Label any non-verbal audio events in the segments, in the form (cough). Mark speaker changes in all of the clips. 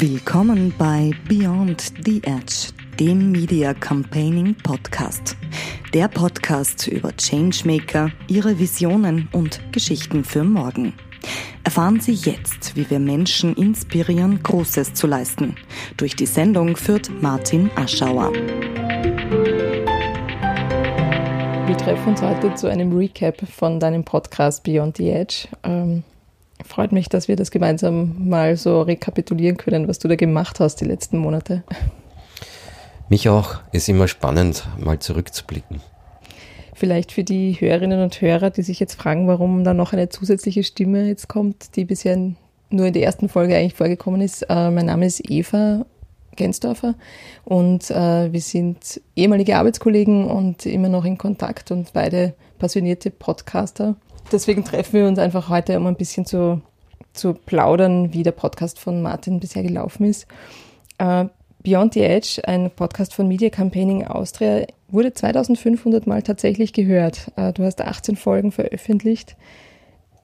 Speaker 1: Willkommen bei Beyond the Edge, dem Media Campaigning Podcast. Der Podcast über Changemaker, ihre Visionen und Geschichten für morgen. Erfahren Sie jetzt, wie wir Menschen inspirieren, Großes zu leisten. Durch die Sendung führt Martin Aschauer.
Speaker 2: Wir treffen uns heute zu einem Recap von deinem Podcast Beyond the Edge. Ähm, freut mich, dass wir das gemeinsam mal so rekapitulieren können, was du da gemacht hast die letzten Monate.
Speaker 3: Mich auch. Ist immer spannend, mal zurückzublicken.
Speaker 2: Vielleicht für die Hörerinnen und Hörer, die sich jetzt fragen, warum da noch eine zusätzliche Stimme jetzt kommt, die bisher nur in der ersten Folge eigentlich vorgekommen ist. Äh, mein Name ist Eva Gensdorfer und äh, wir sind ehemalige Arbeitskollegen und immer noch in Kontakt und beide passionierte Podcaster. Deswegen treffen wir uns einfach heute, um ein bisschen zu, zu plaudern, wie der Podcast von Martin bisher gelaufen ist. Äh, Beyond the Edge, ein Podcast von Media Campaigning Austria, wurde 2500 Mal tatsächlich gehört. Äh, du hast 18 Folgen veröffentlicht.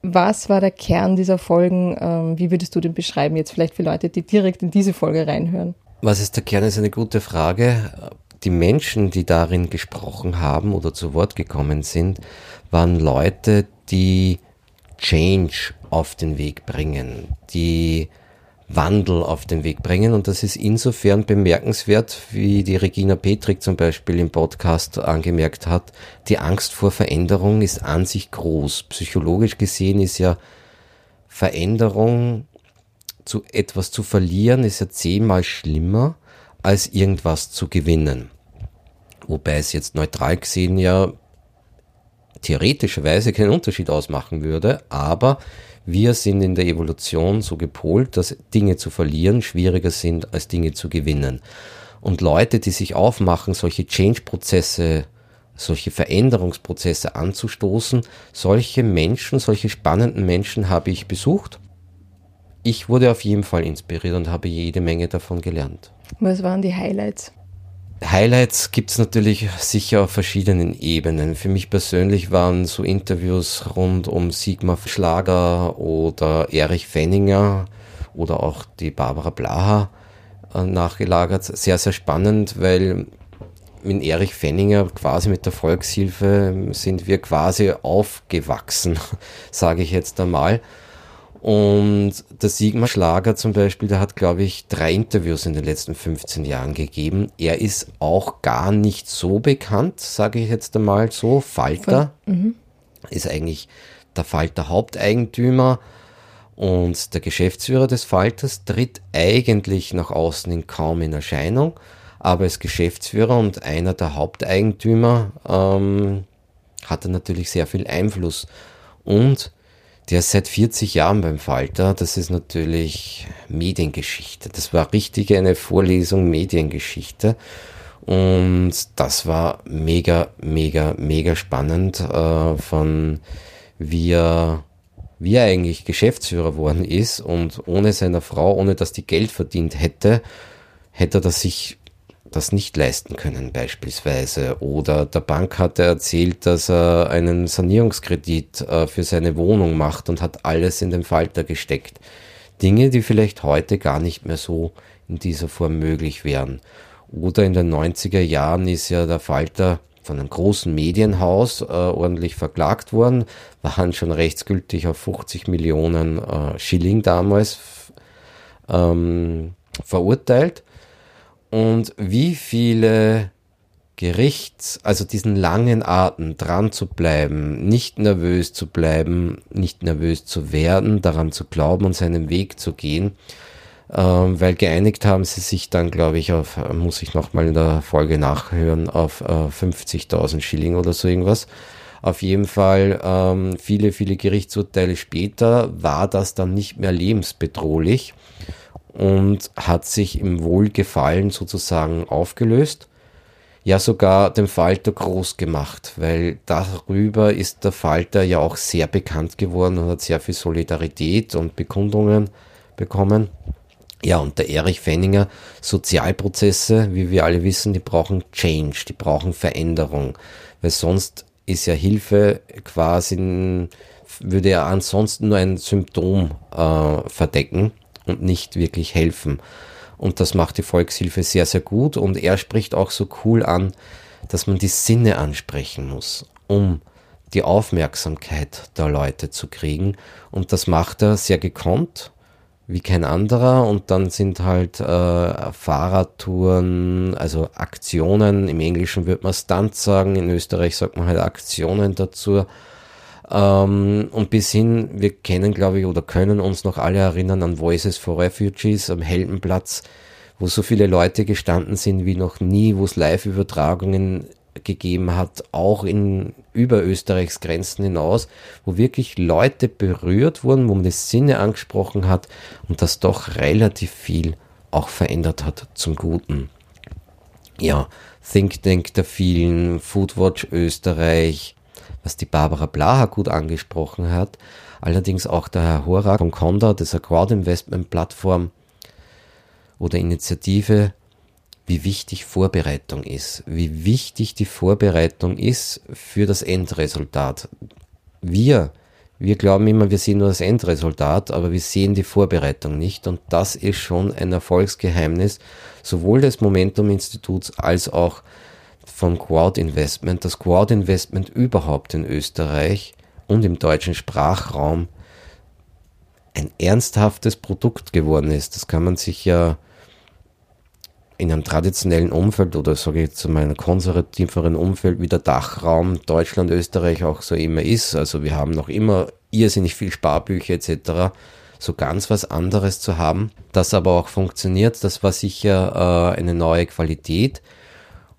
Speaker 2: Was war der Kern dieser Folgen? Ähm, wie würdest du den beschreiben jetzt vielleicht für Leute, die direkt in diese Folge reinhören?
Speaker 3: Was ist der Kern, ist eine gute Frage. Die Menschen, die darin gesprochen haben oder zu Wort gekommen sind, waren Leute, die Change auf den Weg bringen, die Wandel auf den Weg bringen. Und das ist insofern bemerkenswert, wie die Regina Petrik zum Beispiel im Podcast angemerkt hat. Die Angst vor Veränderung ist an sich groß. Psychologisch gesehen ist ja Veränderung zu etwas zu verlieren ist ja zehnmal schlimmer, als irgendwas zu gewinnen. Wobei es jetzt neutral gesehen ja theoretischerweise keinen Unterschied ausmachen würde, aber wir sind in der Evolution so gepolt, dass Dinge zu verlieren schwieriger sind als Dinge zu gewinnen. Und Leute, die sich aufmachen, solche Change-Prozesse, solche Veränderungsprozesse anzustoßen, solche Menschen, solche spannenden Menschen habe ich besucht ich wurde auf jeden Fall inspiriert und habe jede Menge davon gelernt.
Speaker 2: Was waren die Highlights?
Speaker 3: Highlights gibt es natürlich sicher auf verschiedenen Ebenen. Für mich persönlich waren so Interviews rund um Sigmar Schlager oder Erich Fenninger oder auch die Barbara Blaha äh, nachgelagert sehr, sehr spannend, weil mit Erich Fenninger quasi mit der Volkshilfe sind wir quasi aufgewachsen, (laughs) sage ich jetzt einmal. Und der Sigmar Schlager zum Beispiel, der hat, glaube ich, drei Interviews in den letzten 15 Jahren gegeben. Er ist auch gar nicht so bekannt, sage ich jetzt einmal so. Falter mhm. ist eigentlich der Falter Haupteigentümer und der Geschäftsführer des Falters tritt eigentlich nach außen in kaum in Erscheinung, aber als Geschäftsführer und einer der Haupteigentümer ähm, hat er natürlich sehr viel Einfluss. Und der ist seit 40 Jahren beim Falter. Das ist natürlich Mediengeschichte. Das war richtig eine Vorlesung Mediengeschichte. Und das war mega, mega, mega spannend, äh, von wie er, wie er eigentlich Geschäftsführer worden ist und ohne seiner Frau, ohne dass die Geld verdient hätte, hätte er das sich das nicht leisten können beispielsweise. Oder der Bank hat er erzählt, dass er einen Sanierungskredit äh, für seine Wohnung macht und hat alles in den Falter gesteckt. Dinge, die vielleicht heute gar nicht mehr so in dieser Form möglich wären. Oder in den 90er Jahren ist ja der Falter von einem großen Medienhaus äh, ordentlich verklagt worden, waren schon rechtsgültig auf 50 Millionen äh, Schilling damals ähm, verurteilt und wie viele Gerichts, also diesen langen Atem dran zu bleiben, nicht nervös zu bleiben, nicht nervös zu werden, daran zu glauben und seinen Weg zu gehen, ähm, weil geeinigt haben sie sich dann, glaube ich, auf, muss ich nochmal in der Folge nachhören, auf äh, 50.000 Schilling oder so irgendwas. Auf jeden Fall ähm, viele, viele Gerichtsurteile später war das dann nicht mehr lebensbedrohlich und hat sich im Wohlgefallen sozusagen aufgelöst. Ja, sogar den Falter groß gemacht, weil darüber ist der Falter ja auch sehr bekannt geworden und hat sehr viel Solidarität und Bekundungen bekommen. Ja, und der Erich Fenninger, Sozialprozesse, wie wir alle wissen, die brauchen Change, die brauchen Veränderung, weil sonst ist ja Hilfe quasi, würde er ansonsten nur ein Symptom äh, verdecken und nicht wirklich helfen. Und das macht die Volkshilfe sehr, sehr gut. Und er spricht auch so cool an, dass man die Sinne ansprechen muss, um die Aufmerksamkeit der Leute zu kriegen. Und das macht er sehr gekonnt, wie kein anderer. Und dann sind halt äh, Fahrradtouren, also Aktionen. Im Englischen würde man Stunt sagen, in Österreich sagt man halt Aktionen dazu. Ähm, und bis hin, wir kennen, glaube ich, oder können uns noch alle erinnern an Voices for Refugees am Heldenplatz, wo so viele Leute gestanden sind wie noch nie, wo es Live-Übertragungen gegeben hat, auch in über Österreichs Grenzen hinaus, wo wirklich Leute berührt wurden, wo man das Sinne angesprochen hat und das doch relativ viel auch verändert hat zum Guten. Ja, Think Tank der vielen, Foodwatch Österreich, was die Barbara Blaha gut angesprochen hat, allerdings auch der Herr Horak von Conda, dieser Crowd-Investment-Plattform oder Initiative, wie wichtig Vorbereitung ist, wie wichtig die Vorbereitung ist für das Endresultat. Wir, wir glauben immer, wir sehen nur das Endresultat, aber wir sehen die Vorbereitung nicht. Und das ist schon ein Erfolgsgeheimnis sowohl des Momentum Instituts als auch von Quad Investment, das Quad Investment überhaupt in Österreich und im deutschen Sprachraum ein ernsthaftes Produkt geworden ist. Das kann man sich ja in einem traditionellen Umfeld oder sage ich zu meinem konservativeren Umfeld wie der Dachraum Deutschland, Österreich auch so immer ist. Also wir haben noch immer irrsinnig viel Sparbücher etc. So ganz was anderes zu haben, das aber auch funktioniert, das war sicher äh, eine neue Qualität.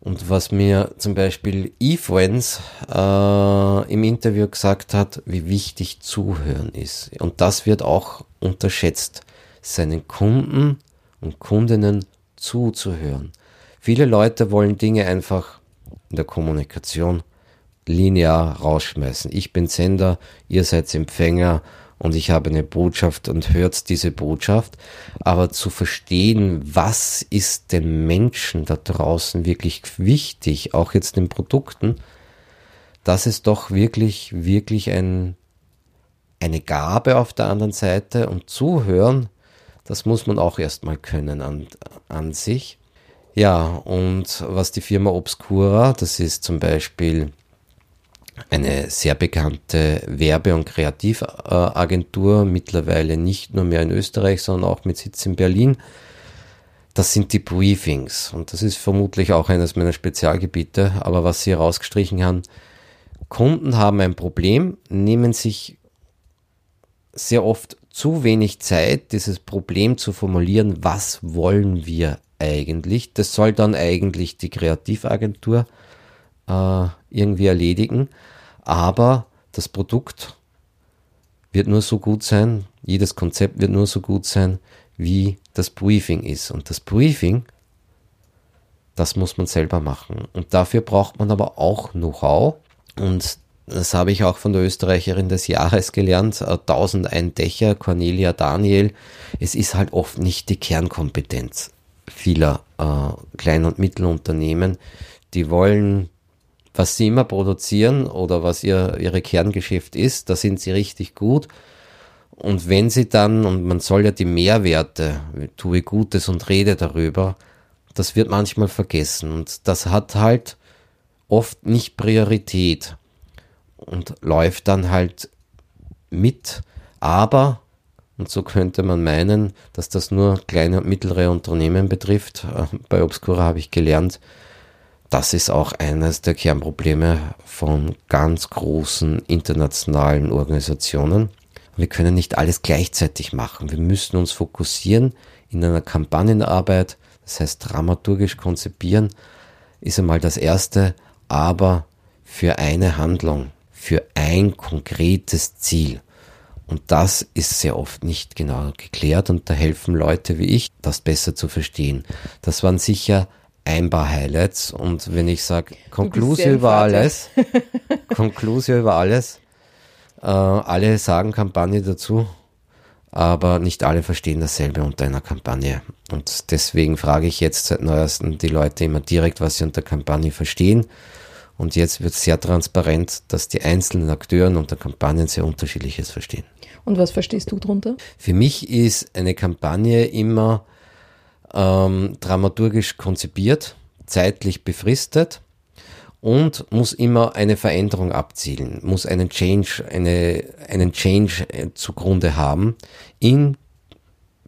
Speaker 3: Und was mir zum Beispiel eFriends äh, im Interview gesagt hat, wie wichtig Zuhören ist. Und das wird auch unterschätzt. Seinen Kunden und Kundinnen zuzuhören. Viele Leute wollen Dinge einfach in der Kommunikation linear rausschmeißen. Ich bin Sender, ihr seid Empfänger und ich habe eine Botschaft und hört diese Botschaft. Aber zu verstehen, was ist den Menschen da draußen wirklich wichtig, auch jetzt den Produkten, das ist doch wirklich, wirklich ein, eine Gabe auf der anderen Seite und zuhören das muss man auch erstmal können an, an sich. Ja, und was die Firma Obscura, das ist zum Beispiel eine sehr bekannte Werbe- und Kreativagentur, mittlerweile nicht nur mehr in Österreich, sondern auch mit Sitz in Berlin. Das sind die Briefings und das ist vermutlich auch eines meiner Spezialgebiete, aber was sie herausgestrichen haben, Kunden haben ein Problem, nehmen sich sehr oft zu wenig Zeit, dieses Problem zu formulieren, was wollen wir eigentlich. Das soll dann eigentlich die Kreativagentur äh, irgendwie erledigen. Aber das Produkt wird nur so gut sein, jedes Konzept wird nur so gut sein, wie das Briefing ist. Und das Briefing, das muss man selber machen. Und dafür braucht man aber auch Know-how. Und das habe ich auch von der Österreicherin des Jahres gelernt, 1001 Dächer, Cornelia Daniel. Es ist halt oft nicht die Kernkompetenz vieler äh, Klein- und Mittelunternehmen. Die wollen, was sie immer produzieren oder was ihr ihre Kerngeschäft ist, da sind sie richtig gut. Und wenn sie dann, und man soll ja die Mehrwerte, tue Gutes und rede darüber, das wird manchmal vergessen. Und das hat halt oft nicht Priorität und läuft dann halt mit. Aber, und so könnte man meinen, dass das nur kleine und mittlere Unternehmen betrifft. Äh, bei Obscura habe ich gelernt, das ist auch eines der Kernprobleme von ganz großen internationalen Organisationen. Wir können nicht alles gleichzeitig machen. Wir müssen uns fokussieren in einer Kampagnenarbeit, das heißt dramaturgisch konzipieren, ist einmal das Erste, aber für eine Handlung für ein konkretes Ziel. Und das ist sehr oft nicht genau geklärt und da helfen Leute wie ich, das besser zu verstehen. Das waren sicher ein paar Highlights und wenn ich sage Konklusion über alles, (laughs) Konklusion über alles, äh, alle sagen Kampagne dazu, aber nicht alle verstehen dasselbe unter einer Kampagne. Und deswegen frage ich jetzt seit neuestem die Leute immer direkt, was sie unter Kampagne verstehen Und jetzt wird sehr transparent, dass die einzelnen Akteuren unter Kampagnen sehr unterschiedliches verstehen.
Speaker 2: Und was verstehst du darunter?
Speaker 3: Für mich ist eine Kampagne immer ähm, dramaturgisch konzipiert, zeitlich befristet und muss immer eine Veränderung abzielen, muss einen Change, eine, einen Change äh, zugrunde haben in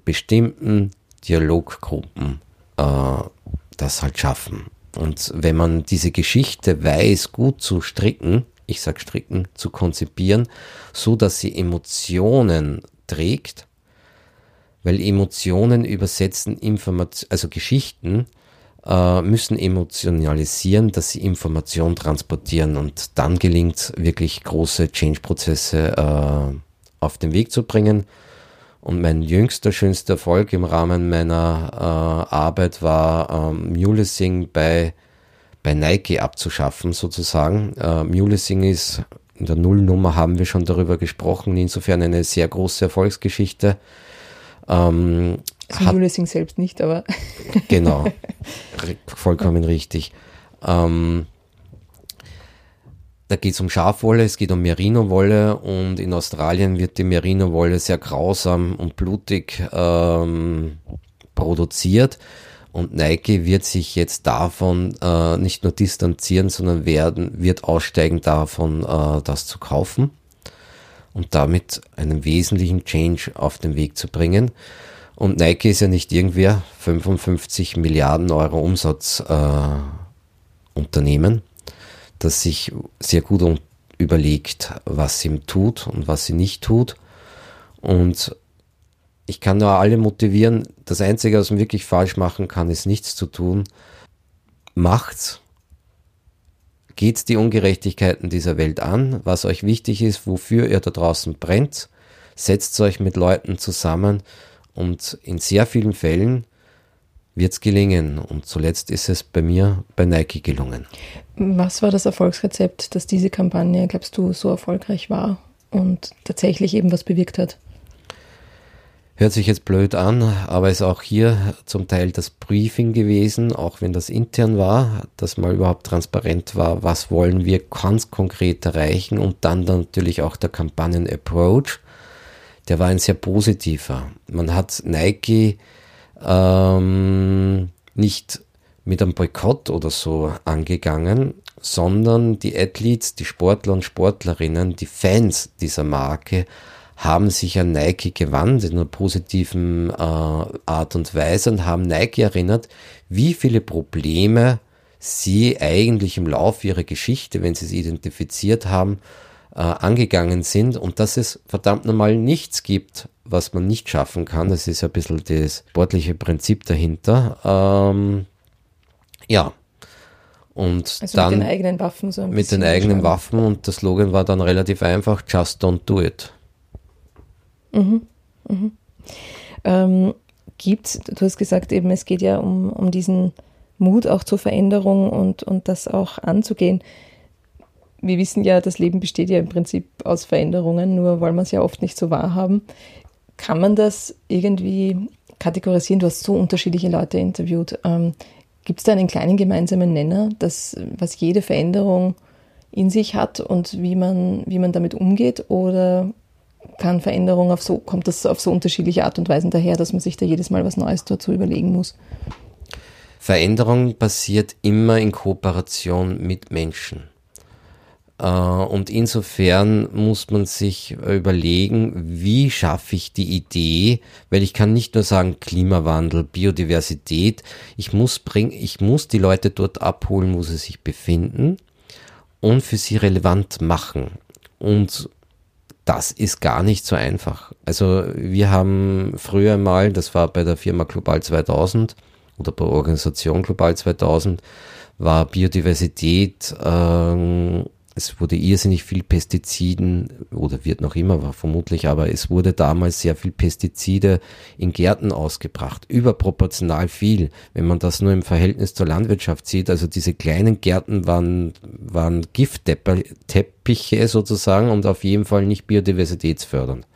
Speaker 3: bestimmten Dialoggruppen äh, das halt schaffen. Und wenn man diese Geschichte weiß, gut zu stricken, ich sag stricken, zu konzipieren, so dass sie Emotionen trägt, weil Emotionen übersetzen Information, also Geschichten äh, müssen emotionalisieren, dass sie Information transportieren und dann gelingt wirklich große Change-Prozesse äh, auf den Weg zu bringen. Und mein jüngster, schönster Erfolg im Rahmen meiner äh, Arbeit war ähm, Mulesing bei, bei Nike abzuschaffen, sozusagen. Äh, Mulesing ist in der Nullnummer haben wir schon darüber gesprochen, insofern eine sehr große Erfolgsgeschichte.
Speaker 2: Ähm, also Mulesing selbst nicht, aber. (laughs)
Speaker 3: genau, vollkommen richtig. Ähm, da geht es um Schafwolle, es geht um Merino-Wolle und in Australien wird die Merino-Wolle sehr grausam und blutig ähm, produziert. Und Nike wird sich jetzt davon äh, nicht nur distanzieren, sondern werden, wird aussteigen davon, äh, das zu kaufen und damit einen wesentlichen Change auf den Weg zu bringen. Und Nike ist ja nicht irgendwer, 55 Milliarden Euro Umsatz äh, das sich sehr gut überlegt, was sie tut und was sie nicht tut. Und ich kann nur alle motivieren, das Einzige, was man wirklich falsch machen kann, ist nichts zu tun. Macht's. Geht's die Ungerechtigkeiten dieser Welt an, was euch wichtig ist, wofür ihr da draußen brennt. Setzt euch mit Leuten zusammen und in sehr vielen Fällen wird es gelingen. Und zuletzt ist es bei mir bei Nike gelungen.
Speaker 2: Was war das Erfolgsrezept, dass diese Kampagne, glaubst du, so erfolgreich war und tatsächlich eben was bewirkt hat?
Speaker 3: Hört sich jetzt blöd an, aber ist auch hier zum Teil das Briefing gewesen, auch wenn das intern war, dass mal überhaupt transparent war, was wollen wir ganz konkret erreichen und dann, dann natürlich auch der Kampagnen-Approach, der war ein sehr positiver. Man hat Nike ähm, nicht mit einem Boykott oder so angegangen, sondern die Athletes, die Sportler und Sportlerinnen, die Fans dieser Marke haben sich an Nike gewandt in einer positiven äh, Art und Weise und haben Nike erinnert, wie viele Probleme sie eigentlich im Laufe ihrer Geschichte, wenn sie es identifiziert haben, äh, angegangen sind und dass es verdammt normal nichts gibt, was man nicht schaffen kann. Das ist ein bisschen das sportliche Prinzip dahinter. Ähm, ja. Und also dann
Speaker 2: mit den eigenen Waffen so
Speaker 3: Mit den eigenen Waffen und der Slogan war dann relativ einfach, just don't do it.
Speaker 2: Mhm. Mhm. Ähm, gibt's, du hast gesagt eben, es geht ja um, um diesen Mut auch zur Veränderung und, und das auch anzugehen wir wissen ja, das Leben besteht ja im Prinzip aus Veränderungen, nur weil wir es ja oft nicht so wahrhaben. Kann man das irgendwie kategorisieren? Du hast so unterschiedliche Leute interviewt. Ähm, Gibt es da einen kleinen gemeinsamen Nenner, das, was jede Veränderung in sich hat und wie man, wie man damit umgeht? Oder kann Veränderung auf so, kommt das auf so unterschiedliche Art und Weisen daher, dass man sich da jedes Mal was Neues dazu überlegen muss?
Speaker 3: Veränderung passiert immer in Kooperation mit Menschen. Äh, und insofern muss man sich überlegen, wie schaffe ich die Idee, weil ich kann nicht nur sagen Klimawandel, Biodiversität, ich muss bringen, ich muss die Leute dort abholen, wo sie sich befinden und für sie relevant machen. Und das ist gar nicht so einfach. Also wir haben früher mal, das war bei der Firma Global 2000 oder bei Organisation Global 2000, war Biodiversität äh, es wurde irrsinnig viel Pestiziden oder wird noch immer, vermutlich, aber es wurde damals sehr viel Pestizide in Gärten ausgebracht. Überproportional viel, wenn man das nur im Verhältnis zur Landwirtschaft sieht. Also diese kleinen Gärten waren, waren Giftteppiche sozusagen und auf jeden Fall nicht biodiversitätsfördernd.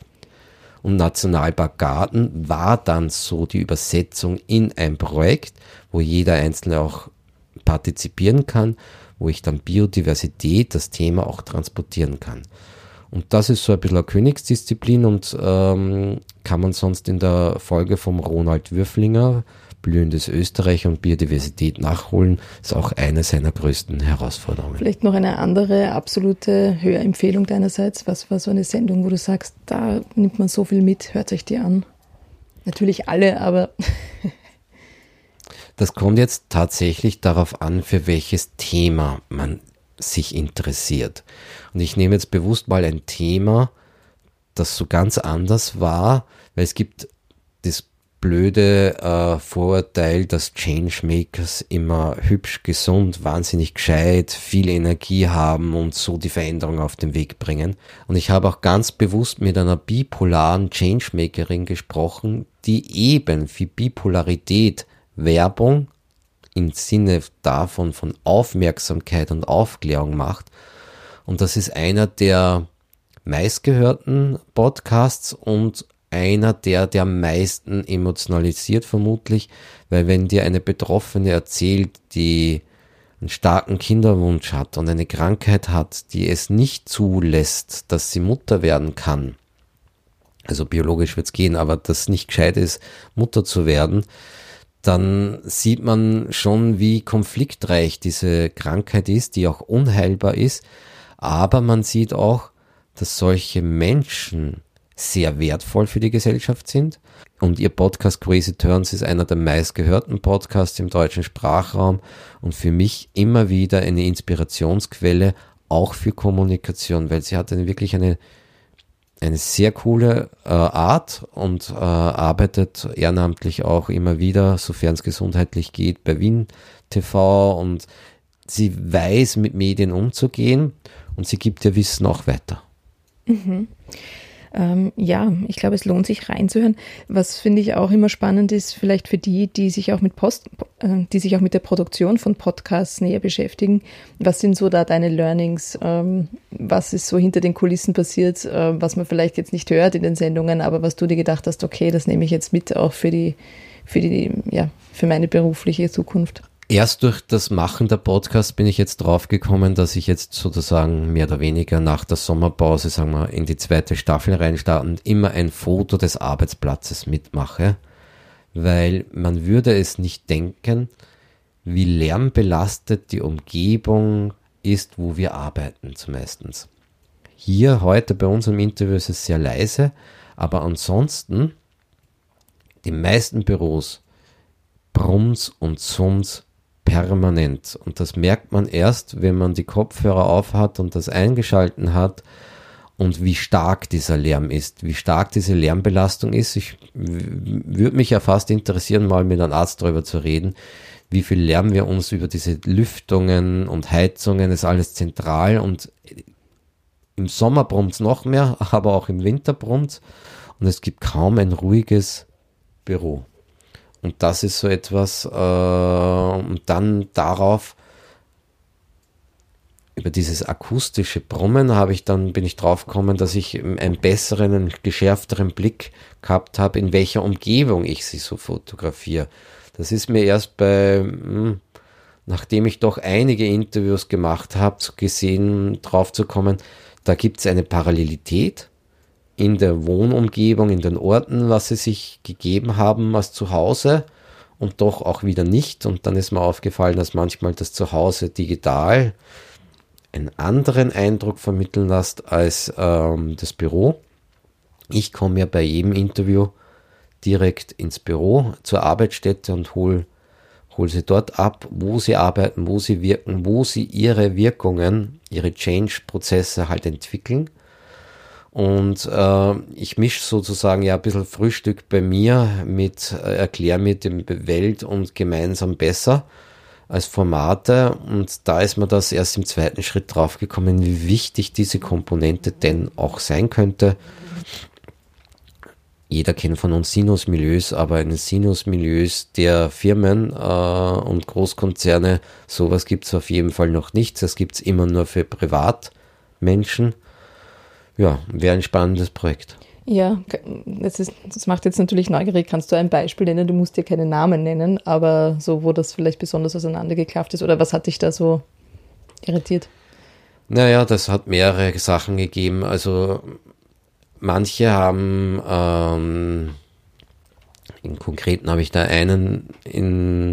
Speaker 3: Und Nationalpark Garten war dann so die Übersetzung in ein Projekt, wo jeder Einzelne auch partizipieren kann wo ich dann Biodiversität, das Thema auch transportieren kann. Und das ist so ein bisschen eine Königsdisziplin und ähm, kann man sonst in der Folge vom Ronald Würflinger, blühendes Österreich und Biodiversität nachholen, ist auch eine seiner größten Herausforderungen.
Speaker 2: Vielleicht noch eine andere absolute Hörempfehlung deinerseits. Was war so eine Sendung, wo du sagst, da nimmt man so viel mit, hört euch die an? Natürlich alle, aber. (laughs)
Speaker 3: das kommt jetzt tatsächlich darauf an, für welches Thema man sich interessiert. Und ich nehme jetzt bewusst mal ein Thema, das so ganz anders war, weil es gibt das blöde äh, Vorurteil, dass Changemakers immer hübsch, gesund, wahnsinnig gescheit, viel Energie haben und so die Veränderung auf den Weg bringen. Und ich habe auch ganz bewusst mit einer bipolaren Changemakerin gesprochen, die eben für Bipolarität Werbung im Sinne davon von Aufmerksamkeit und Aufklärung macht. Und das ist einer der meistgehörten Podcasts und einer der, der am meisten emotionalisiert vermutlich, weil wenn dir eine Betroffene erzählt, die einen starken Kinderwunsch hat und eine Krankheit hat, die es nicht zulässt, dass sie Mutter werden kann, also biologisch wird es gehen, aber das nicht gescheit ist, Mutter zu werden, dann sieht man schon, wie konfliktreich diese Krankheit ist, die auch unheilbar ist. Aber man sieht auch, dass solche Menschen sehr wertvoll für die Gesellschaft sind. Und ihr Podcast Crazy Turns ist einer der meistgehörten Podcasts im deutschen Sprachraum und für mich immer wieder eine Inspirationsquelle, auch für Kommunikation, weil sie hat eine, wirklich eine, eine sehr coole äh, Art und äh, arbeitet ehrenamtlich auch immer wieder, sofern es gesundheitlich geht, bei Wien TV und sie weiß, mit Medien umzugehen und sie gibt ihr Wissen auch weiter.
Speaker 2: Mhm. Ähm, ja, ich glaube, es lohnt sich reinzuhören. Was finde ich auch immer spannend ist, vielleicht für die, die sich auch mit Post, äh, die sich auch mit der Produktion von Podcasts näher beschäftigen. Was sind so da deine Learnings? Ähm, was ist so hinter den Kulissen passiert, äh, was man vielleicht jetzt nicht hört in den Sendungen, aber was du dir gedacht hast, okay, das nehme ich jetzt mit auch für die, für die, ja, für meine berufliche Zukunft?
Speaker 3: Erst durch das Machen der Podcast bin ich jetzt drauf gekommen, dass ich jetzt sozusagen mehr oder weniger nach der Sommerpause, sagen wir, in die zweite Staffel reinstarten, immer ein Foto des Arbeitsplatzes mitmache, weil man würde es nicht denken, wie lärmbelastet die Umgebung ist, wo wir arbeiten zumeistens. Hier heute bei unserem Interview ist es sehr leise, aber ansonsten die meisten Büros brumms und summs permanent. Und das merkt man erst, wenn man die Kopfhörer aufhat und das eingeschalten hat und wie stark dieser Lärm ist, wie stark diese Lärmbelastung ist. Ich würde mich ja fast interessieren, mal mit einem Arzt darüber zu reden, wie viel Lärm wir uns über diese Lüftungen und Heizungen ist alles zentral und im Sommer brummt noch mehr, (laughs) aber auch im Winter brummt und es gibt kaum ein ruhiges Büro. Und das ist so etwas, äh, und dann darauf, über dieses akustische Brummen habe ich dann, bin ich drauf gekommen, dass ich einen besseren, einen geschärfteren Blick gehabt habe, in welcher Umgebung ich sie so fotografiere. Das ist mir erst bei, hm, nachdem ich doch einige Interviews gemacht habe, gesehen, drauf zu kommen, da gibt es eine Parallelität in der Wohnumgebung, in den Orten, was sie sich gegeben haben als Zuhause und doch auch wieder nicht. Und dann ist mir aufgefallen, dass manchmal das Zuhause digital einen anderen Eindruck vermitteln lässt als ähm, das Büro. Ich komme ja bei jedem Interview direkt ins Büro zur Arbeitsstätte und hole hol sie dort ab, wo sie arbeiten, wo sie wirken, wo sie ihre Wirkungen, ihre Change-Prozesse halt entwickeln. Und äh, ich mische sozusagen ja ein bisschen Frühstück bei mir mit äh, Erklär mit dem Welt und gemeinsam besser als Formate. Und da ist mir das erst im zweiten Schritt draufgekommen, wie wichtig diese Komponente denn auch sein könnte. Jeder kennt von uns Sinus-Milieus, aber in Sinus-Milieus der Firmen äh, und Großkonzerne, sowas gibt es auf jeden Fall noch nicht. Das gibt es immer nur für Privatmenschen ja, wäre ein spannendes Projekt.
Speaker 2: Ja, das, ist, das macht jetzt natürlich neugierig. Kannst du ein Beispiel nennen? Du musst dir keine Namen nennen, aber so, wo das vielleicht besonders auseinandergeklafft ist oder was hat dich da so irritiert?
Speaker 3: Naja, das hat mehrere Sachen gegeben. Also manche haben, ähm, in konkreten habe ich da einen, in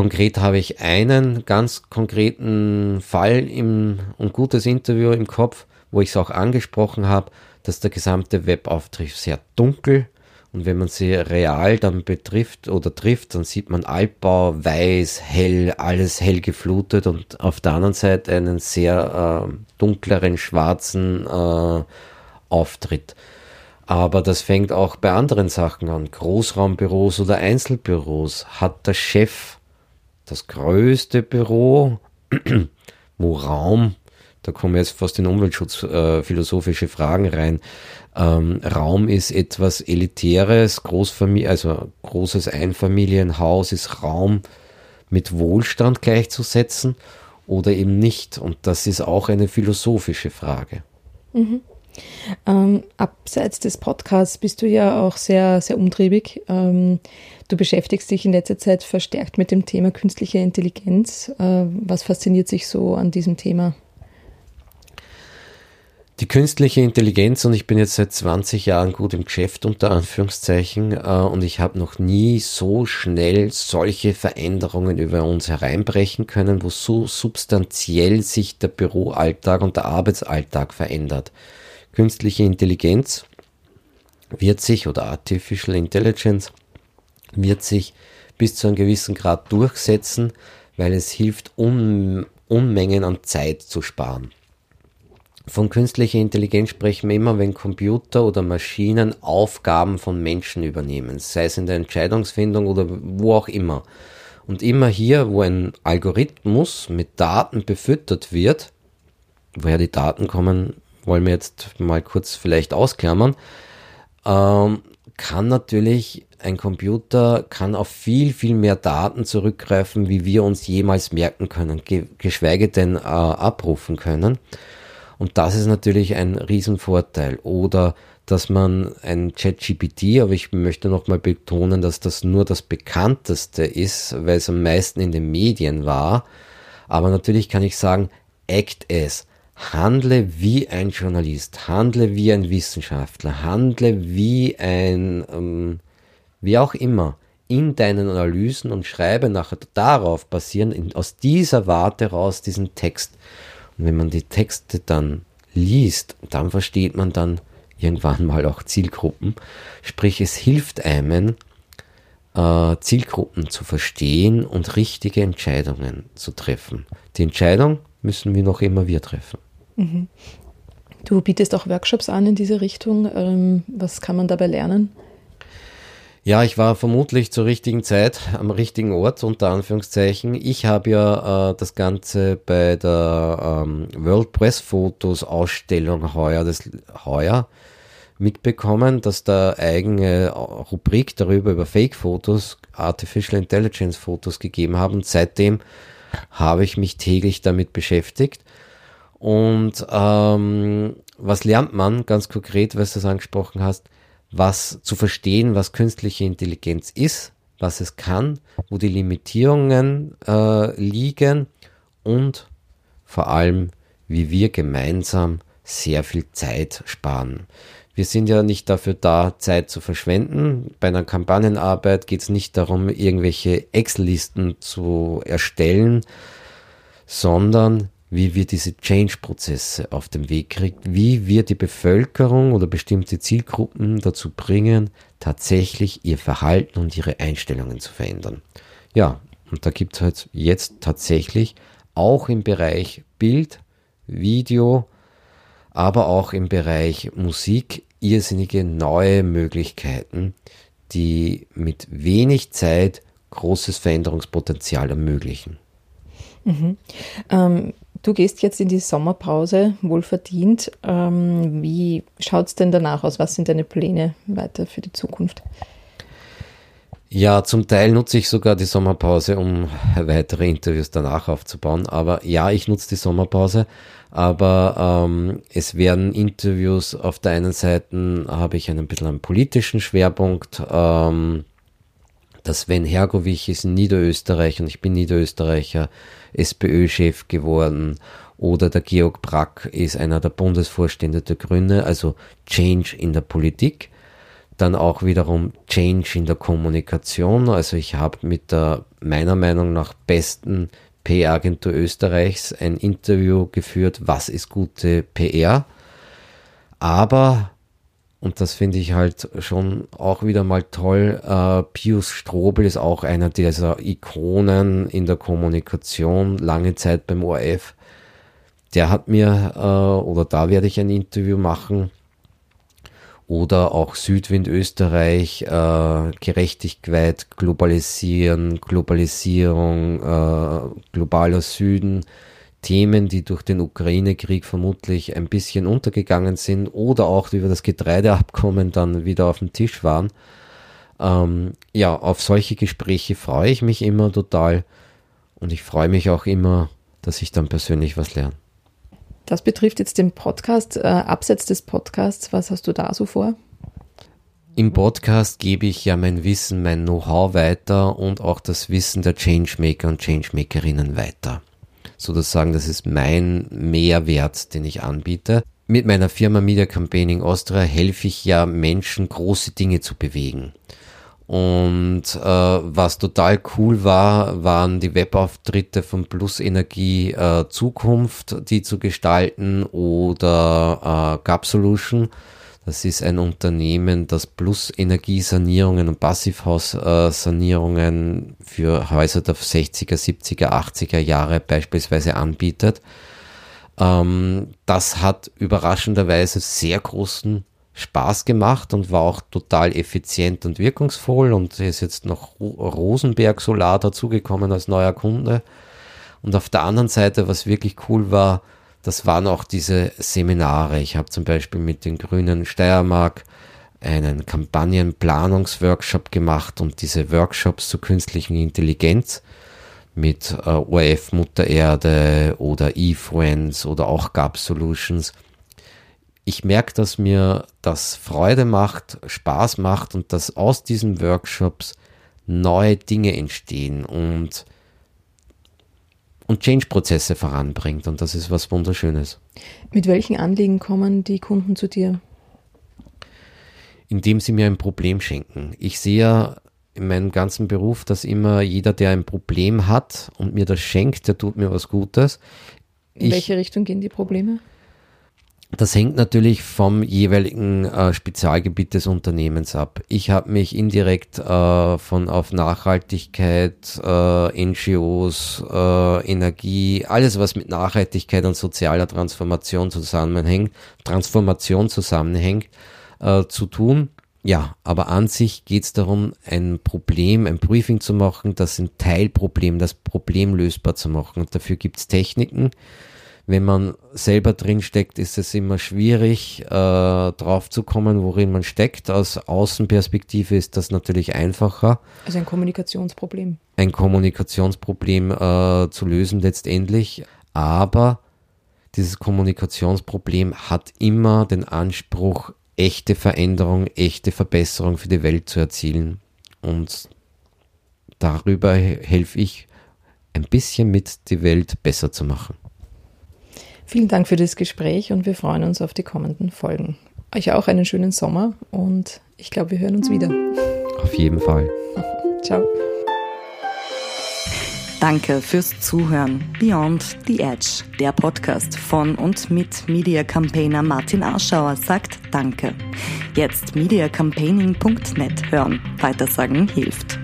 Speaker 3: konkret habe ich einen ganz konkreten Fall im, und gutes Interview im Kopf, wo ich es auch angesprochen habe, dass der gesamte Webauftritt sehr dunkel und wenn man sie real dann betrifft oder trifft, dann sieht man Altbau, weiß, hell, alles hell geflutet und auf der anderen Seite einen sehr äh, dunkleren, schwarzen äh, Auftritt. Aber das fängt auch bei anderen Sachen an. Großraumbüros oder Einzelbüros. Hat der Chef das größte Büro, (clears throat) wo Raum da kommen jetzt fast in Umweltschutz äh, Fragen rein. Ähm, Raum ist etwas Elitäres, Großfamil also großes Einfamilienhaus ist Raum mit Wohlstand gleichzusetzen oder eben nicht. Und das ist auch eine philosophische Frage.
Speaker 2: Mhm. Ähm, abseits des Podcasts bist du ja auch sehr, sehr umtriebig. Ähm, du beschäftigst dich in letzter Zeit verstärkt mit dem Thema künstliche Intelligenz. Äh, was fasziniert sich so an diesem Thema?
Speaker 3: Die künstliche Intelligenz, und ich bin jetzt seit 20 Jahren gut im Geschäft unter Anführungszeichen, äh, und ich habe noch nie so schnell solche Veränderungen über uns hereinbrechen können, wo so substanziell sich der Büroalltag und der Arbeitsalltag verändert. Künstliche Intelligenz wird sich, oder Artificial Intelligence, wird sich bis zu einem gewissen Grad durchsetzen, weil es hilft, Un Unmengen an Zeit zu sparen. Von künstlicher Intelligenz sprechen wir immer, wenn Computer oder Maschinen Aufgaben von Menschen übernehmen, sei es in der Entscheidungsfindung oder wo auch immer. Und immer hier, wo ein Algorithmus mit Daten befüttert wird, woher die Daten kommen, wollen wir jetzt mal kurz vielleicht ausklammern, ähm, kann natürlich ein Computer kann auf viel, viel mehr Daten zurückgreifen, wie wir uns jemals merken können, geschweige denn äh, abrufen können. Und das ist natürlich ein Riesenvorteil. Oder dass man ein ChatGPT, aber ich möchte nochmal betonen, dass das nur das bekannteste ist, weil es am meisten in den Medien war. Aber natürlich kann ich sagen, act as. Handle wie ein Journalist, handle wie ein Wissenschaftler, handle wie ein, ähm, wie auch immer, in deinen Analysen und schreibe nachher darauf basierend aus dieser Warte raus diesen Text. Und wenn man die Texte dann liest, dann versteht man dann irgendwann mal auch Zielgruppen. Sprich, es hilft einem, äh, Zielgruppen zu verstehen und richtige Entscheidungen zu treffen. Die Entscheidung müssen wir noch immer wir treffen. Mhm.
Speaker 2: Du bietest auch Workshops an in diese Richtung. Ähm, was kann man dabei lernen?
Speaker 3: Ja, ich war vermutlich zur richtigen Zeit am richtigen Ort, unter Anführungszeichen. Ich habe ja äh, das Ganze bei der ähm, World Press Photos Ausstellung heuer, das, heuer mitbekommen, dass da eigene Rubrik darüber über Fake-Fotos, Artificial Intelligence-Fotos gegeben haben. Seitdem habe ich mich täglich damit beschäftigt. Und ähm, was lernt man ganz konkret, was du das angesprochen hast? was zu verstehen, was künstliche Intelligenz ist, was es kann, wo die Limitierungen äh, liegen und vor allem, wie wir gemeinsam sehr viel Zeit sparen. Wir sind ja nicht dafür da, Zeit zu verschwenden. Bei einer Kampagnenarbeit geht es nicht darum, irgendwelche Excel-Listen zu erstellen, sondern wie wir diese Change-Prozesse auf den Weg kriegen, wie wir die Bevölkerung oder bestimmte Zielgruppen dazu bringen, tatsächlich ihr Verhalten und ihre Einstellungen zu verändern. Ja, und da gibt es halt jetzt tatsächlich auch im Bereich Bild, Video, aber auch im Bereich Musik irrsinnige neue Möglichkeiten, die mit wenig Zeit großes Veränderungspotenzial ermöglichen.
Speaker 2: Mhm. Ähm, Du gehst jetzt in die Sommerpause, wohlverdient. Ähm, wie schaut es denn danach aus? Was sind deine Pläne weiter für die Zukunft?
Speaker 3: Ja, zum Teil nutze ich sogar die Sommerpause, um weitere Interviews danach aufzubauen. Aber ja, ich nutze die Sommerpause. Aber ähm, es werden Interviews auf der einen Seite habe ich einen bisschen einen politischen Schwerpunkt. Ähm, Der Sven Hergovich ist in Niederösterreich und ich bin Niederösterreicher SPÖ-Chef geworden. Oder der Georg Brack ist einer der Bundesvorstände der Grüne, also Change in der Politik. Dann auch wiederum Change in der Kommunikation. Also ich habe mit der meiner Meinung nach besten PR-Agentur Österreichs ein Interview geführt, was ist gute PR. Aber und das finde ich halt schon auch wieder mal toll. Äh, Pius Strobel ist auch einer dieser Ikonen in der Kommunikation, lange Zeit beim ORF. Der hat mir, äh, oder da werde ich ein Interview machen. Oder auch Südwind Österreich, äh, Gerechtigkeit, Globalisieren, Globalisierung, äh, globaler Süden Themen, die durch den Ukraine-Krieg vermutlich ein bisschen untergegangen sind oder auch über das Getreideabkommen dann wieder auf dem Tisch waren. Ähm, ja, auf solche Gespräche freue ich mich immer total und ich freue mich auch immer, dass ich dann persönlich was lerne.
Speaker 2: Das betrifft jetzt den Podcast. Äh, abseits des Podcasts, was hast du da so vor?
Speaker 3: Im Podcast gebe ich ja mein Wissen, mein Know-how weiter und auch das Wissen der Changemaker und Changemakerinnen weiter sozusagen, das ist mein Mehrwert, den ich anbiete. Mit meiner Firma Media Campaigning Austria helfe ich ja Menschen, große Dinge zu bewegen. Und äh, was total cool war, waren die Webauftritte von Plus Energie äh, Zukunft, die zu gestalten oder äh, Gap Solution das ist ein Unternehmen, das Plus Energiesanierungen und Passivhaussanierungen für Häuser der 60er, 70er, 80er Jahre beispielsweise anbietet. Ähm, das hat überraschenderweise sehr großen Spaß gemacht und war auch total effizient und wirkungsvoll und ist jetzt noch Rosenberg Solar dazugekommen als neuer Kunde. Und auf der anderen Seite, was wirklich cool war, das waren auch diese Seminare. Ich habe zum Beispiel mit den Grünen Steiermark einen Kampagnenplanungsworkshop gemacht und diese Workshops zur künstlichen Intelligenz mit äh, ORF Mutter Erde oder eFriends oder auch Gap Solutions. Ich merke, dass mir das Freude macht, Spaß macht und dass aus diesen Workshops neue Dinge entstehen und und Change-Prozesse voranbringt. Und das ist was Wunderschönes.
Speaker 2: Mit welchen Anliegen kommen die Kunden zu dir?
Speaker 3: Indem sie mir ein Problem schenken. Ich sehe ja in meinem ganzen Beruf, dass immer jeder, der ein Problem hat und mir das schenkt, der tut mir was Gutes.
Speaker 2: In ich, welche Richtung gehen die Probleme?
Speaker 3: Das hängt natürlich vom jeweiligen äh, Spezialgebiet des Unternehmens ab. Ich habe mich indirekt äh, von auf Nachhaltigkeit, äh, NGOs, äh, Energie, alles was mit Nachhaltigkeit und sozialer Transformation zusammenhängt, Transformation zusammenhängt, äh, zu tun. Ja, aber an sich geht es darum, ein Problem, ein Briefing zu machen, das ein Teilproblem, das Problem lösbar zu machen. Und dafür gibt es Techniken, wenn man selber drin steckt, ist es immer schwierig, äh, drauf zu kommen, worin man steckt. Aus Außenperspektive ist das natürlich einfacher.
Speaker 2: Also ein Kommunikationsproblem.
Speaker 3: Ein Kommunikationsproblem äh, zu lösen letztendlich. Aber dieses Kommunikationsproblem hat immer den Anspruch, echte Veränderung, echte Verbesserung für die Welt zu erzielen. Und darüber helfe ich ein bisschen mit, die Welt besser zu machen.
Speaker 2: Vielen Dank für das Gespräch und wir freuen uns auf die kommenden Folgen. Euch auch einen schönen Sommer und ich glaube, wir hören uns wieder.
Speaker 3: Auf jeden Fall. (laughs)
Speaker 2: Ciao.
Speaker 1: Danke fürs Zuhören. Beyond the Edge, der Podcast von und mit Media Campaigner Martin Arschauer sagt Danke. Jetzt mediacampaigning.net hören. Weitersagen hilft.